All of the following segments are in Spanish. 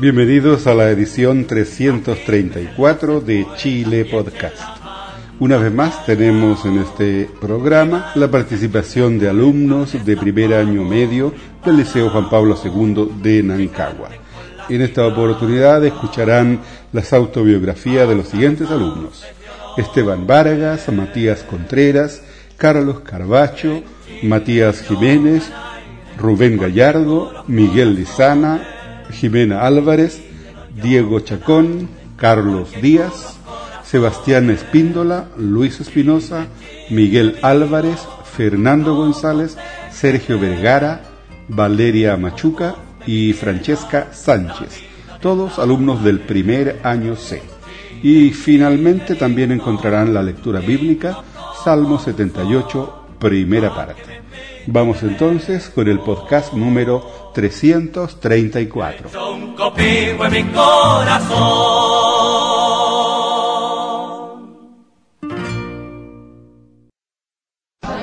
Bienvenidos a la edición 334 de Chile Podcast. Una vez más tenemos en este programa la participación de alumnos de primer año medio del Liceo Juan Pablo II de Nancagua. En esta oportunidad escucharán las autobiografías de los siguientes alumnos. Esteban Vargas, Matías Contreras, Carlos Carbacho, Matías Jiménez, Rubén Gallardo, Miguel Lizana, Jimena Álvarez, Diego Chacón, Carlos Díaz, Sebastián Espíndola, Luis Espinosa, Miguel Álvarez, Fernando González, Sergio Vergara, Valeria Machuca y Francesca Sánchez, todos alumnos del primer año C. Y finalmente también encontrarán la lectura bíblica, Salmo 78, primera parte. Vamos entonces con el podcast número 334. Un copivo en mi corazón.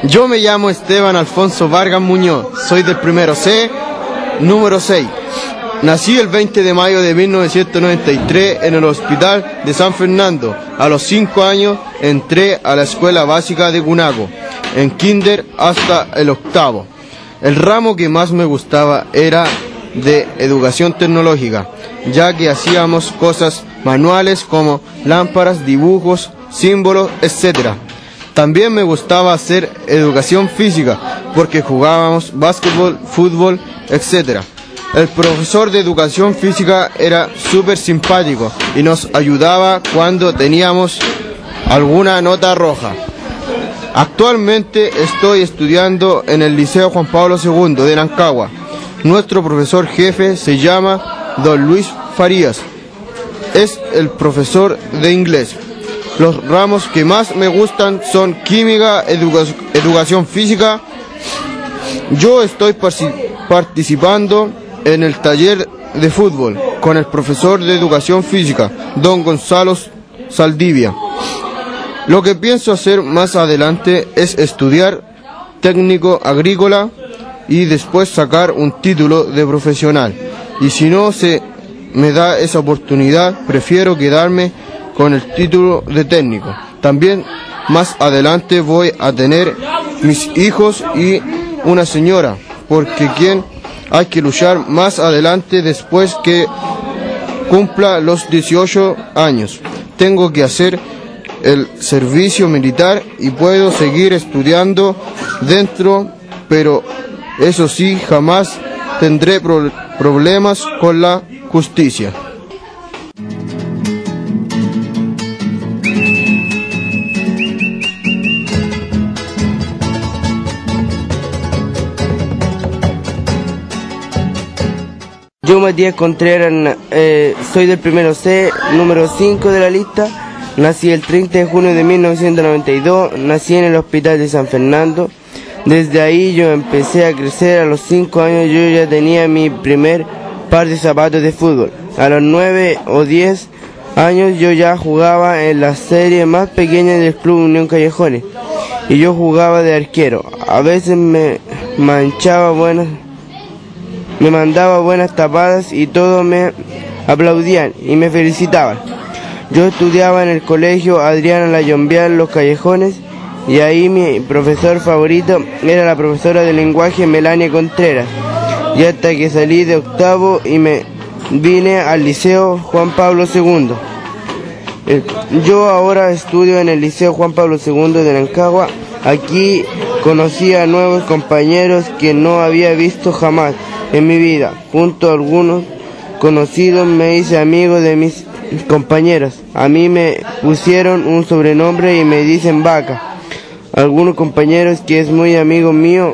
Yo me llamo Esteban Alfonso Vargas Muñoz, soy del primero C, número 6. Nací el 20 de mayo de 1993 en el Hospital de San Fernando. A los 5 años entré a la escuela básica de Cunago, en kinder hasta el octavo. El ramo que más me gustaba era de educación tecnológica, ya que hacíamos cosas manuales como lámparas, dibujos, símbolos, etc. También me gustaba hacer educación física, porque jugábamos básquetbol, fútbol, etc. El profesor de educación física era súper simpático y nos ayudaba cuando teníamos alguna nota roja. Actualmente estoy estudiando en el Liceo Juan Pablo II de Nancagua. Nuestro profesor jefe se llama Don Luis Farías. Es el profesor de inglés. Los ramos que más me gustan son química, educa- educación física. Yo estoy participando en el taller de fútbol con el profesor de educación física, don Gonzalo Saldivia. Lo que pienso hacer más adelante es estudiar técnico agrícola y después sacar un título de profesional. Y si no se me da esa oportunidad, prefiero quedarme con el título de técnico. También más adelante voy a tener mis hijos y una señora, porque quien hay que luchar más adelante después que cumpla los 18 años. Tengo que hacer el servicio militar y puedo seguir estudiando dentro, pero eso sí, jamás tendré pro- problemas con la justicia. Yo, Matías Contreras, eh, soy del primero C, número 5 de la lista. Nací el 30 de junio de 1992, nací en el Hospital de San Fernando. Desde ahí yo empecé a crecer, a los 5 años yo ya tenía mi primer par de zapatos de fútbol. A los 9 o 10 años yo ya jugaba en la serie más pequeña del Club Unión Callejones. Y yo jugaba de arquero. A veces me manchaba buenas me mandaba buenas tapadas y todos me aplaudían y me felicitaban. Yo estudiaba en el colegio Adriana Layombial Los Callejones y ahí mi profesor favorito era la profesora de lenguaje Melania Contreras. Y hasta que salí de octavo y me vine al liceo Juan Pablo II. Eh, Yo ahora estudio en el Liceo Juan Pablo II de Nancagua. Aquí conocí a nuevos compañeros que no había visto jamás en mi vida. Junto a algunos conocidos me hice amigo de mis compañeros. A mí me pusieron un sobrenombre y me dicen vaca. Algunos compañeros que es muy amigo mío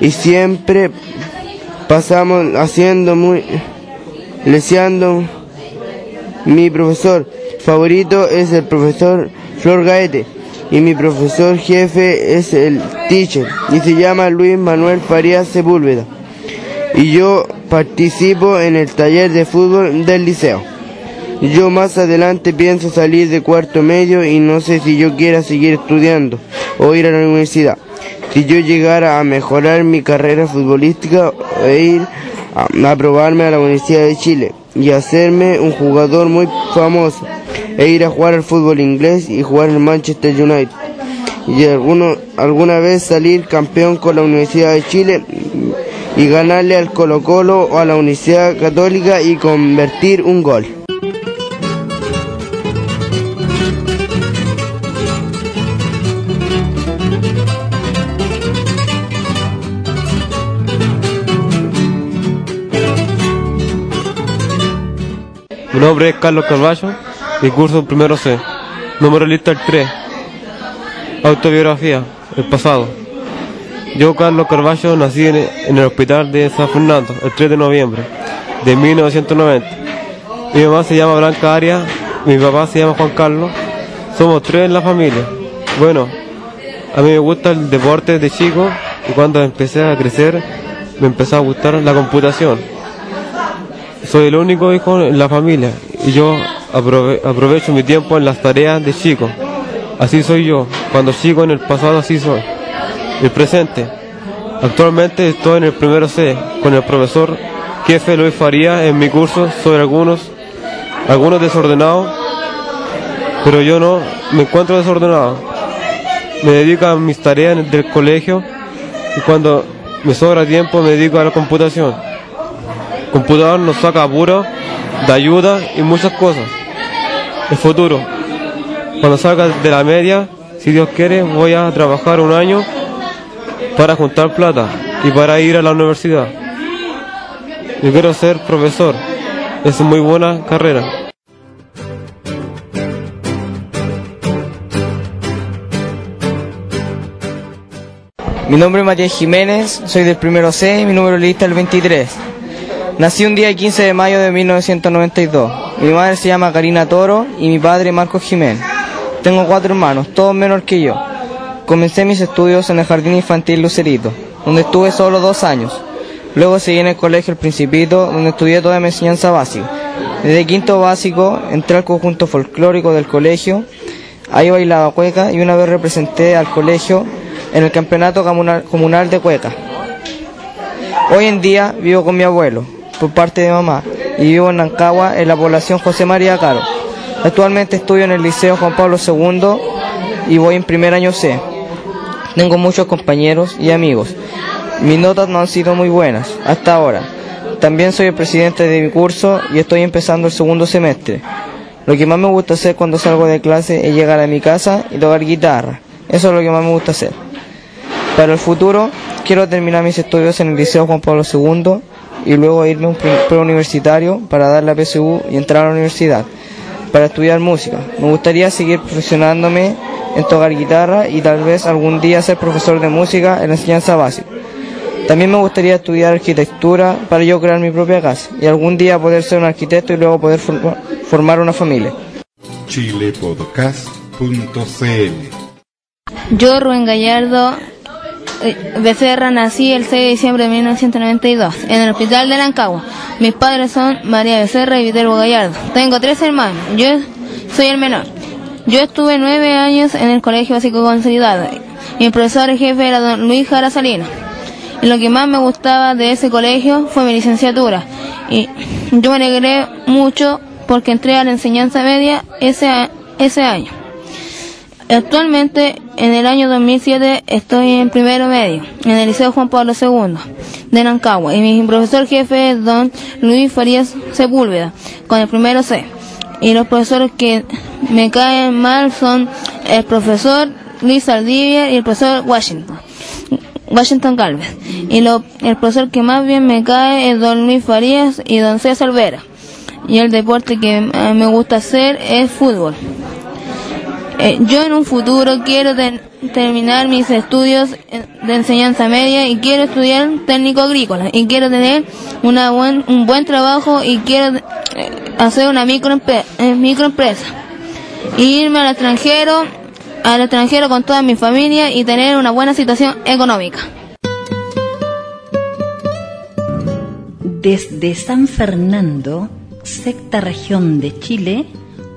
y siempre pasamos haciendo muy, leseando Mi profesor favorito es el profesor Flor Gaete y mi profesor jefe es el teacher y se llama Luis Manuel Farías Sepúlveda. Y yo participo en el taller de fútbol del liceo. Yo más adelante pienso salir de cuarto medio y no sé si yo quiera seguir estudiando o ir a la universidad. Si yo llegara a mejorar mi carrera futbolística e ir a, a probarme a la Universidad de Chile y hacerme un jugador muy famoso e ir a jugar al fútbol inglés y jugar en Manchester United y alguno, alguna vez salir campeón con la Universidad de Chile y ganarle al Colo Colo o a la Universidad Católica y convertir un gol. Nombre es Carlos Carballo, mi curso primero C, número lista el 3, autobiografía, el pasado. Yo, Carlos Carballo, nací en el hospital de San Fernando el 3 de noviembre de 1990. Mi mamá se llama Blanca Arias, mi papá se llama Juan Carlos, somos tres en la familia. Bueno, a mí me gusta el deporte de chico y cuando empecé a crecer me empezó a gustar la computación soy el único hijo en la familia y yo aprove- aprovecho mi tiempo en las tareas de chico. Así soy yo, cuando chico en el pasado así soy. El presente. Actualmente estoy en el primero C con el profesor jefe Luis Faría en mi curso sobre algunos, algunos desordenados, pero yo no me encuentro desordenado. Me dedico a mis tareas del colegio y cuando me sobra tiempo me dedico a la computación computador nos saca apuro, de ayuda y muchas cosas. El futuro. Cuando salga de la media, si Dios quiere, voy a trabajar un año para juntar plata y para ir a la universidad. Yo quiero ser profesor. Es muy buena carrera. Mi nombre es Matías Jiménez, soy del primero C y mi número de lista es el 23. Nací un día 15 de mayo de 1992. Mi madre se llama Karina Toro y mi padre Marcos Jiménez. Tengo cuatro hermanos, todos menor que yo. Comencé mis estudios en el Jardín Infantil Lucerito, donde estuve solo dos años. Luego seguí en el Colegio El Principito, donde estudié toda mi enseñanza básica. Desde quinto básico entré al conjunto folclórico del colegio. Ahí bailaba cueca y una vez representé al colegio en el campeonato comunal, de cueca. Hoy en día vivo con mi abuelo, por parte de mamá, y vivo en Nancagua, en la población José María Caro. Actualmente estudio en el Liceo Juan Pablo II y voy en primer año C. Tengo muchos compañeros y amigos. Mis notas no han sido muy buenas hasta ahora. También soy el presidente de mi curso y estoy empezando el segundo semestre. Lo que más me gusta hacer cuando salgo de clase es llegar a mi casa y tocar guitarra. Eso es lo que más me gusta hacer. Para el futuro, quiero terminar mis estudios en el Liceo Juan Pablo II y luego irme a un pre- preuniversitario para dar la PSU y entrar a la universidad para estudiar música. Me gustaría seguir profesionándome en tocar guitarra y tal vez algún día ser profesor de música en la enseñanza básica. También me gustaría estudiar arquitectura para yo crear mi propia casa y algún día poder ser un arquitecto y luego poder forma- formar una familia. chilepodcast.cl Yo, Rubén Gallardo Becerra, nací el 6 de diciembre de 1992 en el hospital de Rancagua. Mis padres son María Becerra y Viterbo Gallardo. Tengo tres hermanos. Yo soy el menor. Yo estuve nueve años en el colegio básico consolidado. Mi profesor jefe era don Luis Jara Salinas. Lo que más me gustaba de ese colegio fue mi licenciatura. Y yo me alegré mucho porque entré a la enseñanza media ese, ese año. Actualmente, en el año 2007, estoy en primero medio, en el Liceo Juan Pablo II de Nancagua, y mi profesor jefe es don Luis Farías Sepúlveda, con el primero C. Y los profesores que me caen mal son el profesor Luis Saldivia y el profesor Washington. Washington Galvez. Y lo, el profesor que más bien me cae es don Luis Farías y don César Vera. Y el deporte que eh, me gusta hacer es fútbol. Eh, yo en un futuro quiero terminar mis estudios de enseñanza media y quiero estudiar técnico agrícola y quiero tener una buen, un buen trabajo y quiero eh, hacer una eh, microempresa. Y irme al extranjero, al extranjero con toda mi familia y tener una buena situación económica. Desde San Fernando, sexta región de Chile,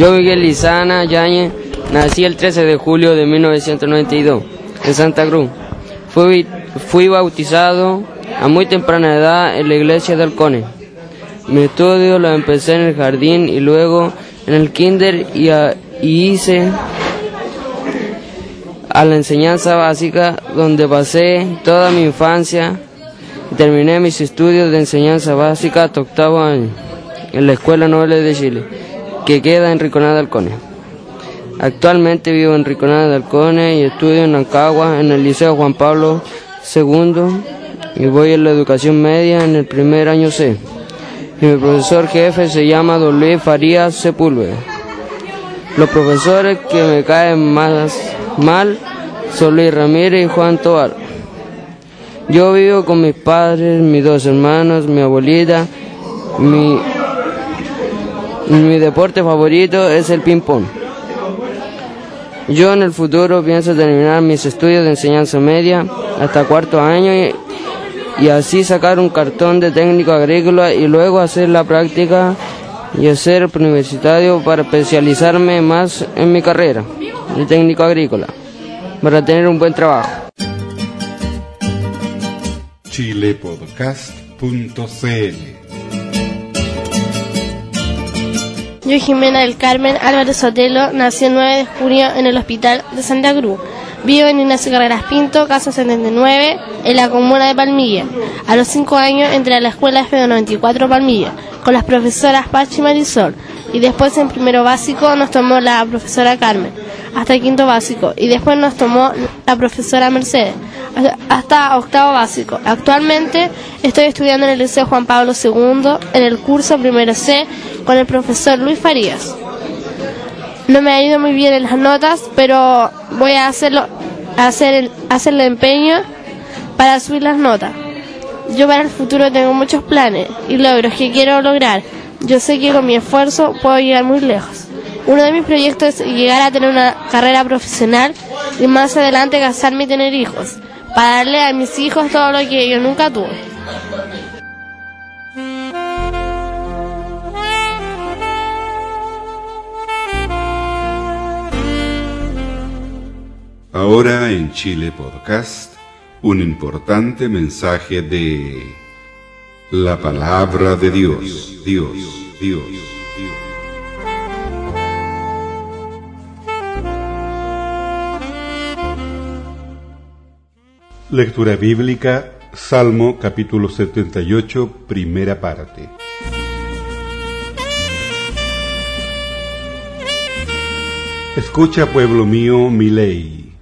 Yo, Miguel Lizana Yañez, nací el 13 de julio de 1992 en Santa Cruz. Fui, fui bautizado a muy temprana edad en la iglesia de Halcones. Mi estudio lo empecé en el jardín y luego en el kinder y, y hice a la enseñanza básica donde pasé toda mi infancia y terminé mis estudios de enseñanza básica hasta octavo año en la Escuela Noble de Chile, que queda en Riconada de. Actualmente vivo en Riconada de Halcones y estudio en Ancagua en el Liceo Juan Pablo II y voy en la educación media en el primer año C. Y mi profesor jefe se llama Don Luis Farías Sepúlveda. Los profesores que me caen más mal son Luis Ramírez y Juan Tobar. Yo vivo con mis padres, mis dos hermanos, mi abuelita. Mi, mi deporte favorito es el ping-pong. Yo en el futuro pienso terminar mis estudios de enseñanza media hasta cuarto año y, así sacar un cartón de técnico agrícola y luego hacer la práctica y hacer universitario para especializarme más en mi carrera de técnico agrícola para tener un buen trabajo. chilepodcast.cl Yo, Jimena del Carmen Álvarez Sotelo, nací el 9 de junio en el Hospital de Santa Cruz. Vivo en Ignacio Carreras Pinto, casa 79, en la comuna de Palmilla. A los 5 años entré a la escuela FB94 Palmilla, con las profesoras Pachi y Marisol. Y después en primero básico nos tomó la profesora Carmen, hasta el quinto básico. Y después nos tomó la profesora Mercedes, hasta- octavo básico. Actualmente estoy estudiando en el Liceo Juan Pablo II, en el curso primero C, con el profesor Luis Farías. No me ha ido muy bien en las notas, pero voy a hacerlo, hacer el, empeño para subir las notas. Yo para el futuro tengo muchos planes y logros que quiero lograr. Yo sé que con mi esfuerzo puedo llegar muy lejos. Uno de mis proyectos es llegar a tener una carrera profesional y más adelante casarme y tener hijos, para darle a mis hijos todo lo que yo nunca tuve. Ahora en Chile Podcast, un importante mensaje de la palabra de Dios, Dios, Dios, Lectura bíblica, Salmo capítulo 78, primera parte. Escucha, pueblo mío, mi ley.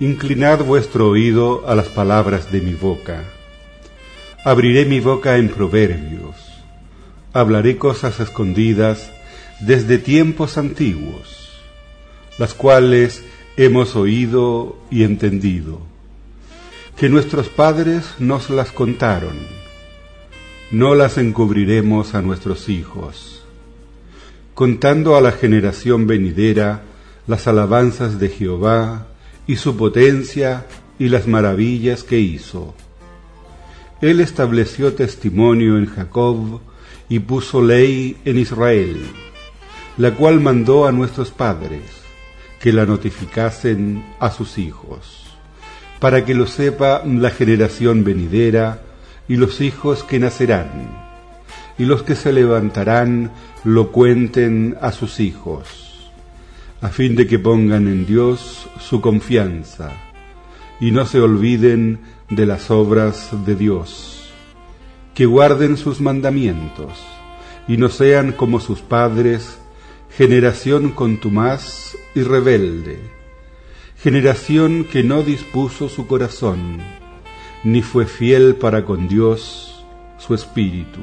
Inclinad vuestro oído a las palabras de mi boca. Abriré mi boca en proverbios. Hablaré cosas escondidas desde tiempos antiguos, las cuales hemos oído y entendido, que nuestros padres nos las contaron. No las encubriremos a nuestros hijos, contando a la generación venidera las alabanzas de Jehová y su potencia y las maravillas que hizo. Él estableció testimonio en Jacob y puso ley en Israel, la cual mandó a nuestros padres que la notificasen a sus hijos, para que lo sepa la generación venidera y los hijos que nacerán, y los que se levantarán lo cuenten a sus hijos a fin de que pongan en Dios su confianza y no se olviden de las obras de Dios, que guarden sus mandamientos y no sean como sus padres, generación contumaz y rebelde, generación que no dispuso su corazón, ni fue fiel para con Dios su espíritu.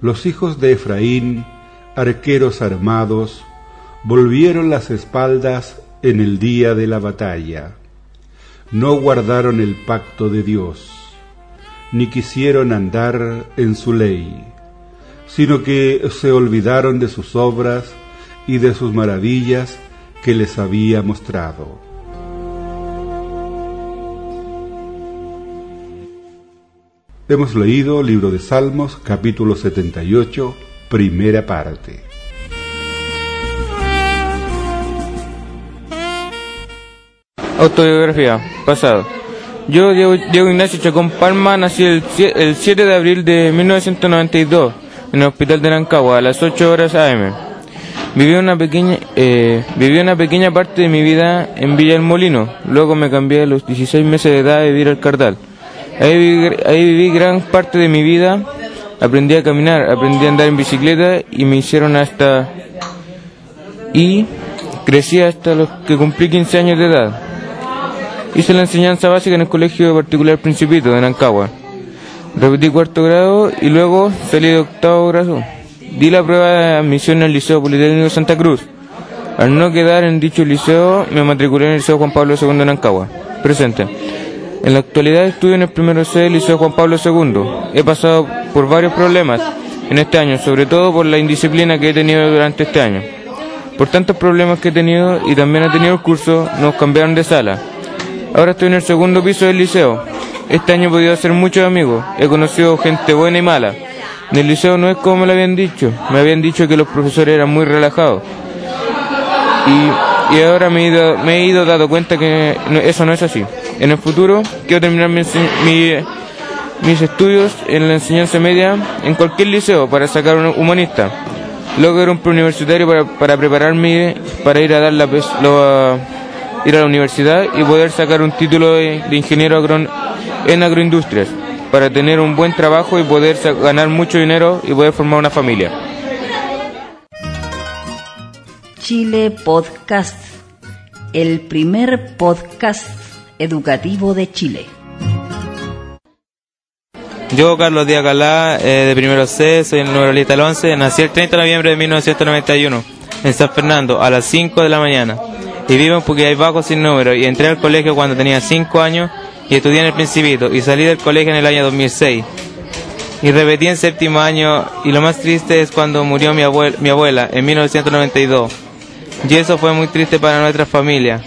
Los hijos de Efraín, arqueros armados, volvieron las espaldas en el día de la batalla. No guardaron el pacto de Dios, ni quisieron andar en su ley, sino que se olvidaron de sus obras y de sus maravillas que les había mostrado. Hemos leído libro de Salmos, capítulo 78, primera parte. Autobiografía, pasado. Yo, Diego, Ignacio Chacón Palma, nací el, 7 de abril de 1992 en el hospital de Rancagua a las 8 horas AM. Viví una pequeña, eh, viví una pequeña parte de mi vida en Villa El Molino. Luego me cambié a los 16 meses de edad a vivir al Cardal. Ahí viví, ahí viví gran parte de mi vida. Aprendí a caminar, aprendí a andar en bicicleta y me hicieron hasta... Y crecí hasta los que cumplí 15 años de edad. Hice la enseñanza básica en el Colegio Particular Principito de Nancagua. Repetí cuarto grado y luego salí de octavo grado. Di la prueba de admisión al Liceo Politécnico de Santa Cruz. Al no quedar en dicho liceo, me matriculé en el Liceo Juan Pablo II de Nancagua. Presente. En la actualidad estudio en el primero C del Liceo Juan Pablo II. He pasado por varios problemas en este año, sobre todo por la indisciplina que he tenido durante este año. Por tantos problemas que he tenido y también he tenido el curso, nos cambiaron de sala. Ahora estoy en el segundo piso del liceo. Este año he podido hacer muchos amigos. He conocido gente buena y mala. En el liceo no es como me lo habían dicho. Me habían dicho que los profesores eran muy relajados. Y, ahora me he, ido, me he ido dado cuenta que eso no es así. En el futuro quiero terminar mis estudios en la enseñanza media en cualquier liceo para sacar un humanista. Luego era un preuniversitario para, para prepararme para ir a dar la, lo, ir a la universidad y poder sacar un título de, ingeniero en agroindustrias para tener un buen trabajo y poder ganar mucho dinero y poder formar una familia. Chile Podcast, el primer podcast educativo de Chile. Yo, Carlos Díaz Calá, eh, de primero C, soy el número lista 11, nací el 30 de noviembre de 1991 en San Fernando a las 5 de la mañana y vivo en hay Bajo sin número y entré al colegio cuando tenía 5 años y estudié en el Principito y salí del colegio en el año 2006 y repetí en séptimo año y lo más triste es cuando murió mi, mi abuela en 1992 y eso fue muy triste para nuestra familia.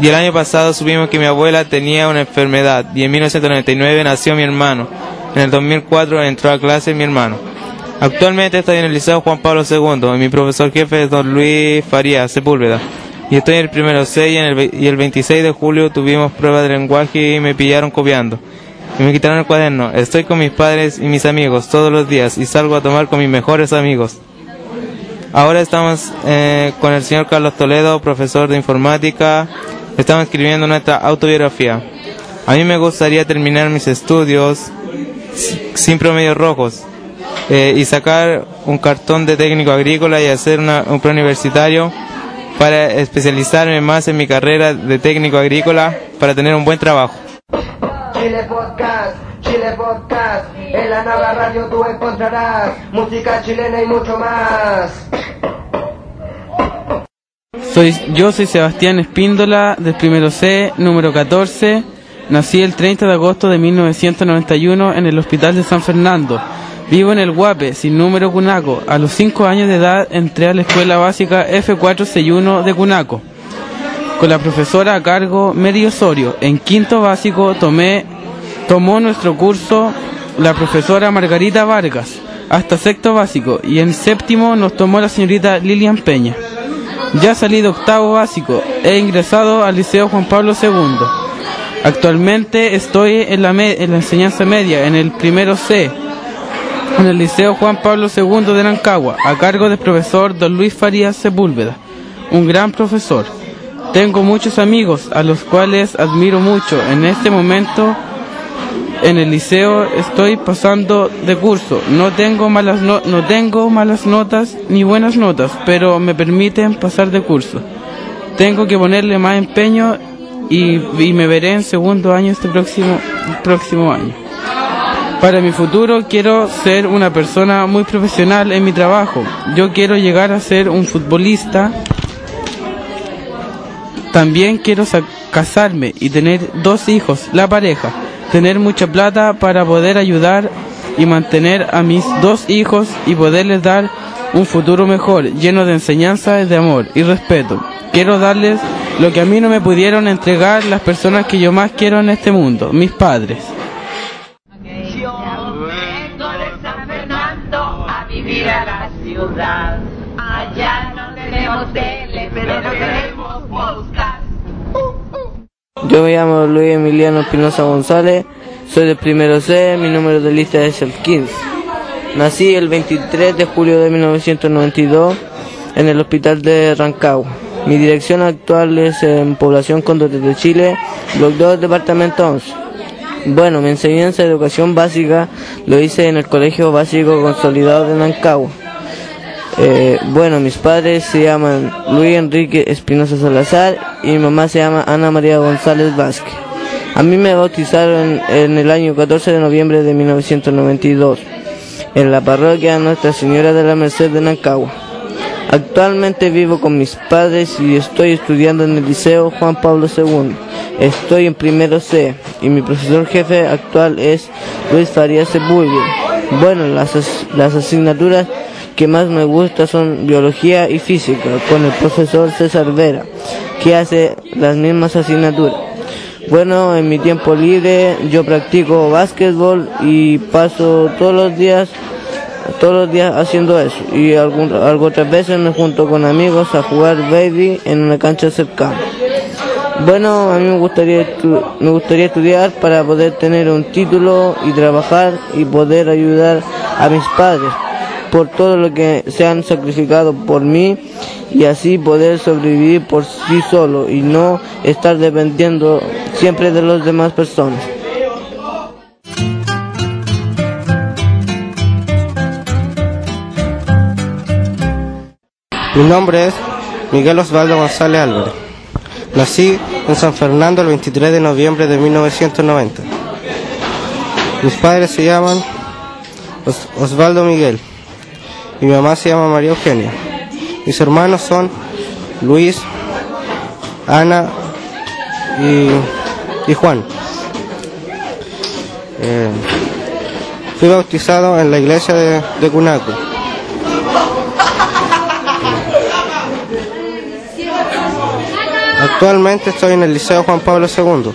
Y el año pasado supimos que mi abuela tenía una enfermedad y en 1999 nació mi hermano. En el 2004 entró a clase mi hermano. Actualmente estoy en el Liceo Juan Pablo II y mi profesor jefe es don Luis Farías Sepúlveda y estoy en el primero 6 y, el, y el 26 de julio tuvimos prueba de lenguaje y me pillaron copiando. Y me quitaron el cuaderno. Estoy con mis padres y mis amigos todos los días y salgo a tomar con mis mejores amigos. Ahora estamos eh, con el señor Carlos Toledo, profesor de informática. Estamos escribiendo nuestra autobiografía. A mí me gustaría terminar mis estudios sin promedios rojos eh, y sacar un cartón de técnico agrícola y hacer una, un preuniversitario para especializarme más en mi carrera de técnico agrícola para tener un buen trabajo. Chile Podcast, Chile Podcast, en la nueva radio tú encontrarás música chilena y mucho más. Soy, yo soy Sebastián Espíndola, del primero C, número 14. Nací el 30 de agosto de 1991 en el Hospital de San Fernando. Vivo en el Guape, sin número Cunaco. A los 5 años de edad entré a la escuela básica F461 de Cunaco. Con la profesora a cargo Medio Osorio. En quinto básico tomé, tomó nuestro curso la profesora Margarita Vargas hasta sexto básico y en séptimo nos tomó la señorita Lilian Peña. Ya salí de octavo básico, he ingresado al Liceo Juan Pablo II. Actualmente estoy en la, en la enseñanza media, en el primero C, en el Liceo Juan Pablo II de Nancagua, a cargo del profesor don Luis Farías Sepúlveda, un gran profesor. Tengo muchos amigos a los cuales admiro mucho. En este momento en el liceo estoy pasando de curso. No tengo malas no, no tengo malas notas ni buenas notas, pero me permiten pasar de curso. Tengo que ponerle más empeño y, y me veré en segundo año este próximo próximo año. Para mi futuro quiero ser una persona muy profesional en mi trabajo. Yo quiero llegar a ser un futbolista. También quiero sa- casarme y tener dos hijos, la pareja. Tener mucha plata para poder ayudar y mantener a mis dos hijos y poderles dar un futuro mejor, lleno de enseñanza, de amor y respeto. Quiero darles lo que a mí no me pudieron entregar las personas que yo más quiero en este mundo, mis padres. Ciudad. Allá no tenemos tele, pero tenemos podcast. Yo me llamo Luis Emiliano Espinosa González, soy del primero C, mi número de lista es el 15. Nací el 23 de julio de 1992 en el hospital de Rancagua. Mi dirección actual es en Población Condores de Chile, Bloc 2, Departamento 11. Bueno, mi enseñanza de educación básica lo hice en el Colegio Básico Consolidado de Rancagua. Eh, bueno, mis padres se llaman Luis Enrique Espinosa Salazar y mi mamá se llama Ana María González Vázquez. A mí me bautizaron en el año 14 de noviembre de 1992 en la parroquia Nuestra Señora de la Merced de Nancagua. Actualmente vivo con mis padres y estoy estudiando en el Liceo Juan Pablo II. Estoy en primero C y mi profesor jefe actual es Luis Farías Sepúlveda. Bueno, las, as- las asignaturas que más me gustan son biología y física con el profesor César Vera, que hace las mismas asignaturas. Bueno, en mi tiempo libre yo practico básquetbol y paso todos los días todos los días haciendo eso y algún, algo otras veces me junto con amigos a jugar baby en una cancha cercana. Bueno, a mí me gustaría me gustaría estudiar para poder tener un título y trabajar y poder ayudar a mis padres por todo lo que se han sacrificado por mí y así poder sobrevivir por sí solo y no estar dependiendo siempre de las demás personas. Mi nombre es Miguel Osvaldo González Álvarez. Nací en San Fernando el 23 de noviembre de 1990. Mis padres se llaman Os- Osvaldo Miguel mi mamá se llama María Eugenia. Mis hermanos son Luis, Ana y, y Juan. Eh, fui bautizado en la iglesia de, de Cunaco. Actualmente estoy en el Liceo Juan Pablo II.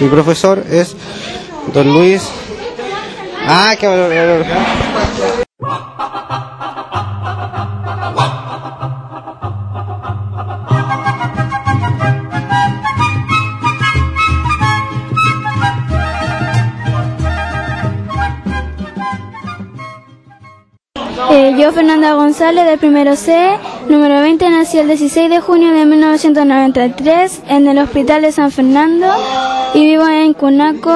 Mi profesor es don Luis. Ah, lo- me lo- Eh, yo, Fernanda González, del primero C, número 20, nací el 16 de junio de 1993 en el Hospital de San Fernando y vivo en Cunaco.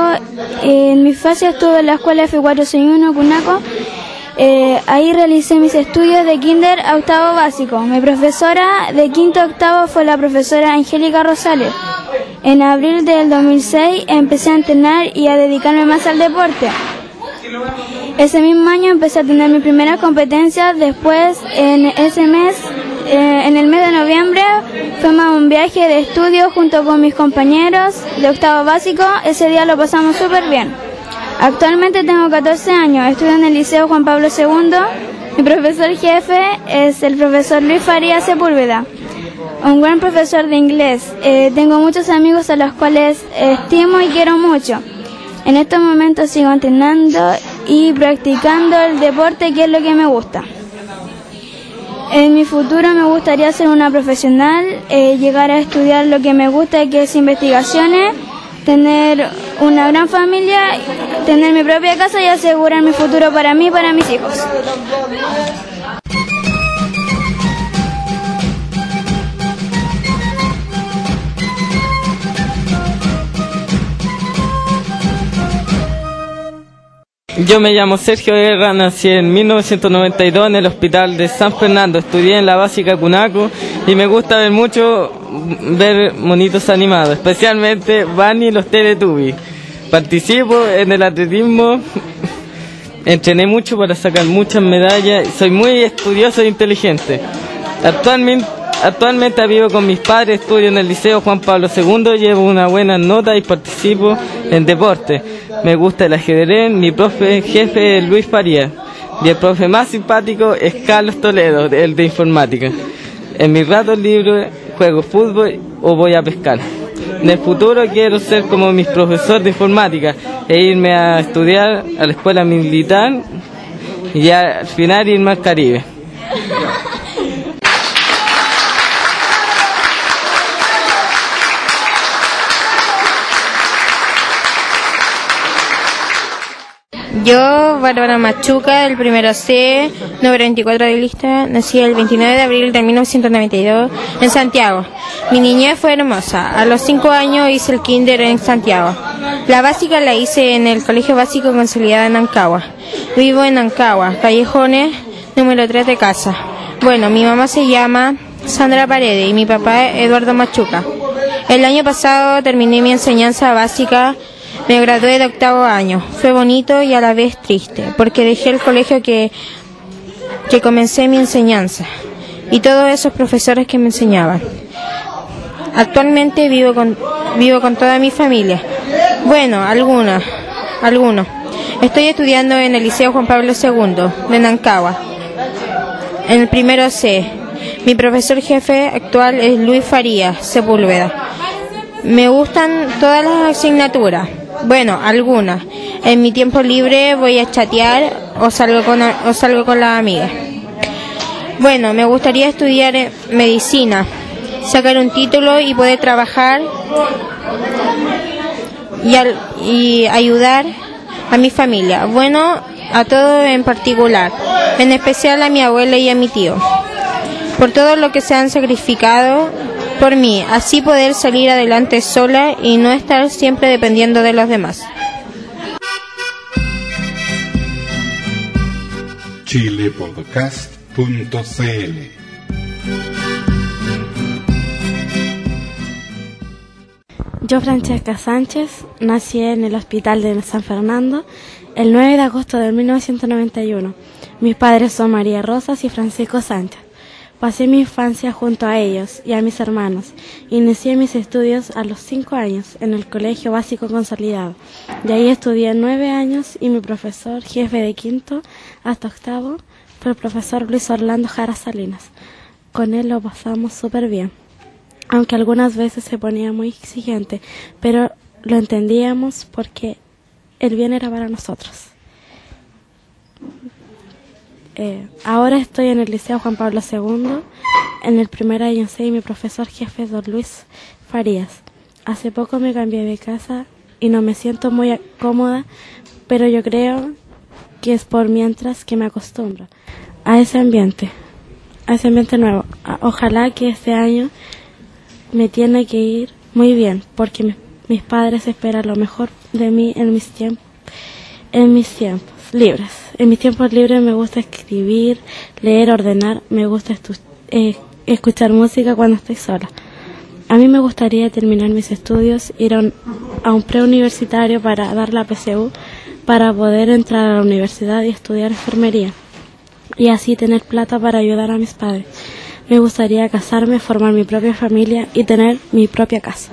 En mi fase estuve en la escuela F461 Cunaco. Eh, ahí realicé mis estudios de kinder a octavo básico. Mi profesora de quinto a octavo fue la profesora Angélica Rosales. En abril del 2006 empecé a entrenar y a dedicarme más al deporte. Ese mismo año empecé a tener mi primera competencia. Después, en ese mes, eh, en el mes de noviembre, fuimos a un viaje de estudio junto con mis compañeros de octavo básico. Ese día lo pasamos súper bien. Actualmente tengo 14 años, estudio en el Liceo Juan Pablo II. Mi profesor jefe es el profesor Luis Farías Sepúlveda, un buen profesor de inglés. Eh, tengo muchos amigos a los cuales estimo y quiero mucho. En estos momentos sigo entrenando y practicando el deporte que es lo que me gusta. En mi futuro me gustaría ser una profesional, eh, llegar a estudiar lo que me gusta que es investigaciones, tener una gran familia, tener mi propia casa y asegurar mi futuro para mí y para mis hijos. Yo me llamo Sergio Guerra, nací en 1992 en el hospital de San Fernando. Estudié en la básica Cunaco y me gusta ver mucho ver monitos animados, especialmente Bunny y los Teletubbies. Participo en el atletismo, entrené mucho para sacar muchas medallas, soy muy estudioso e inteligente. Actualmente, actualmente vivo con mis padres, estudio en el Liceo Juan Pablo II, llevo una buena nota y participo en deporte. Me gusta el ajedrez, mi profe jefe es Luis Faría y el profe más simpático es Carlos Toledo, el de informática. En mis ratos libres juego fútbol o voy a pescar. En el futuro quiero ser como mis profesores de informática e irme a estudiar a la escuela militar y al final irme al Caribe. Yo, Bárbara Machuca, del primero C, número 24 de lista, nací el 29 de abril de 1992 en Santiago. Mi niñez fue hermosa. A los 5 años hice el kinder en Santiago. La básica la hice en el Colegio Básico Consolidado en Ancagua. Vivo en Ancagua, Callejones, número 3 de casa. Bueno, mi mamá se llama Sandra Paredes y mi papá Eduardo Machuca. El año pasado terminé mi enseñanza básica me gradué de octavo año. Fue bonito y a la vez triste, porque dejé el colegio que, que comencé mi enseñanza y todos esos profesores que me enseñaban. Actualmente vivo con, vivo con toda mi familia. Bueno, algunas, algunos. Estoy estudiando en el Liceo Juan Pablo II de Nancagua, en el primero C. Mi profesor jefe actual es Luis Faría Sepúlveda. Me gustan todas las asignaturas. Bueno, algunas. En mi tiempo libre voy a chatear o salgo con, o salgo con las amigas. Bueno, me gustaría estudiar eh, medicina, sacar un título y poder trabajar y, al- y ayudar a mi familia. Bueno, a todos en particular, en especial a mi abuela y a mi tío, por todo lo que se han sacrificado por mí, así poder salir adelante sola y no estar siempre dependiendo de los demás. chilepodcast.cl Yo, Francesca Sánchez, nací en el Hospital de San Fernando el 9 de agosto de 1991. Mis padres son María Rosas y Francisco Sánchez. Pasé mi infancia junto a ellos y a mis hermanos. Inicié mis estudios a los 5 años en el Colegio Básico Consolidado. De ahí estudié 9 años y mi profesor, jefe de quinto hasta octavo, fue el profesor Luis Orlando Jara Salinas. Con él lo pasamos súper bien aunque algunas veces se ponía muy exigente, pero lo entendíamos porque el bien era para nosotros. Eh, ahora estoy en el Liceo Juan Pablo II, en el primer año C y mi profesor jefe es don Luis Farías. Hace poco me cambié de casa y no me siento muy cómoda, pero yo creo que es por mientras que me acostumbro a ese ambiente, a ese ambiente nuevo. A- Ojalá que este año me tiene que ir muy bien porque mi- mis padres esperan lo mejor de mí en mis tiempos en mis tiempos libres en mis tiempos libres me gusta escribir leer ordenar me gusta eh, escuchar música cuando estoy sola a mí me gustaría terminar mis estudios ir a un, a un preuniversitario para dar la PSU para poder entrar a la universidad y estudiar enfermería y así tener plata para ayudar a mis padres. Me gustaría casarme, formar mi propia familia y tener mi propia casa.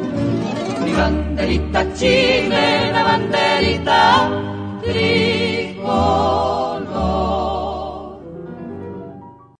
Mi banderita chilena, banderita tricolor.